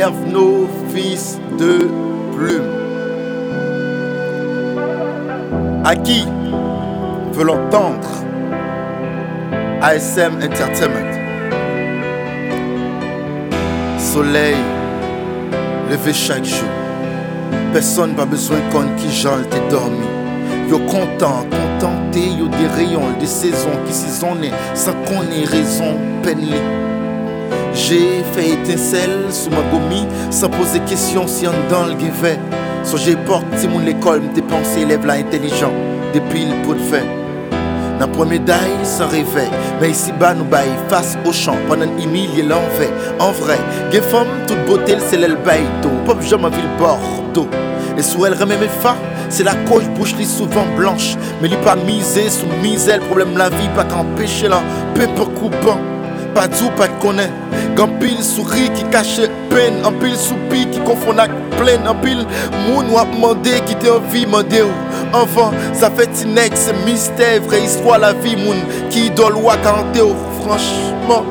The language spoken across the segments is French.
Hervno, fils de plume. À qui veut l'entendre ASM Entertainment. Soleil, levé chaque jour. Personne pas besoin qu'on qui j'en t'es dormi. Yo content, contenté, yo des rayons, des saisons qui saisonnent sans qu'on ait raison, peine J'ai fait étincelle sous ma gommie sans poser question si on dans le guévet. So j'ai porté mon l'école, me dépenser, élève là intelligent, des piles pour de fait. Dans premier médaille sans réveil, mais ici bas nous baille face au champ pendant mille l'envers. En vrai, des femmes toute beauté, c'est l'aile d'eau, pop jamais ville bordeaux. Et sous elle remet mes fa, c'est la coche bouche li souvent blanche, mais lui pas misé sous misère, problème la vie pas qu'empêcher là, peu coupant, tout pas de connaître. Gan pile souris qui cache peine, en pile soupi qui confond avec pleine, en pile moun ou demandé qui te envie mandé ou. Enfant, ça fait tinek, c'est mystère, vraie histoire la vie moun qui idole ou ou franchement.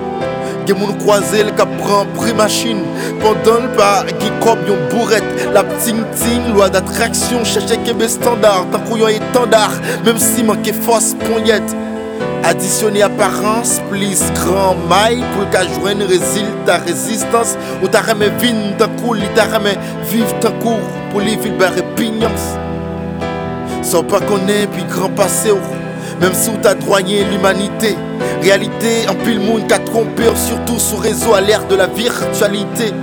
Gen moun croisé le cap prend prix machine pendant le pas qui cob yon bourrette la ting ting loi d'attraction chercher kebe standard tant qu'on yon étendard même si manquait force poignette Additionner apparence, plus grand maille pour qu'à une résultat résistance ou t'as remis vin d'un coup, t'as remis vivre d'un coup pour les villes barré pignons. Sans pas connaître puis grand passé, même si t'as droyé l'humanité. Réalité, en pile monde qu'a trompé, surtout sous réseau à l'ère de la virtualité.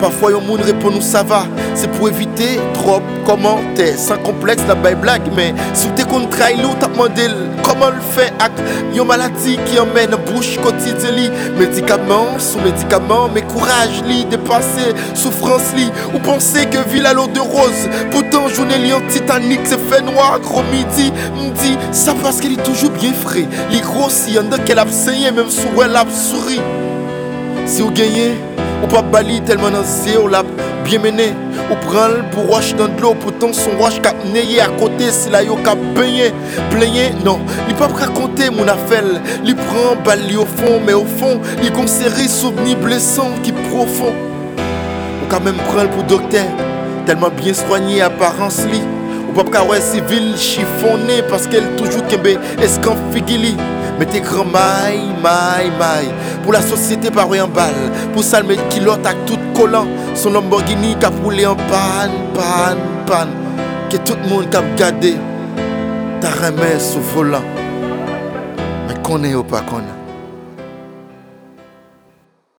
Parfois, yon monde répond nous ça va. C'est pour éviter trop commentaires. Sans complexe, la baille blague. Mais si t'es contre l'eau, t'as demandé comment le fait avec yon maladie qui emmène bouche quotidienne. Médicaments sous médicaments, mais courage li, dépasser souffrance li. Ou penser que ville à l'eau de rose. Pourtant, journée li en Titanic, c'est fait noir, gros midi. M'dit, ça parce qu'elle est toujours bien frais. Li grossit, y'en a qu'elle a même sous elle a souris. Si vous gagnez, ou pas bali tellement dans zéro lap bien mené. Ou prend pour wash dans de l'eau pourtant son cap neyé à côté si la yo baigné plaigné. Non il pas raconter mon affaire. Il prend bali au fond mais au fond il conserve souvenir blessant qui profond. Ou quand même prendre pour docteur tellement bien soigné apparence li ou pas ouais civil chiffonné parce qu'elle toujours kembe escan figili? Mettez grand maille, maille, maille. Pour la société, par en balle. Pour ça, le kilote avec tout collant. Son Lamborghini qui a roulé en panne, panne, panne. Que tout le monde a gardé. Ta remède sous volant. Mais qu'on est ou pas qu'on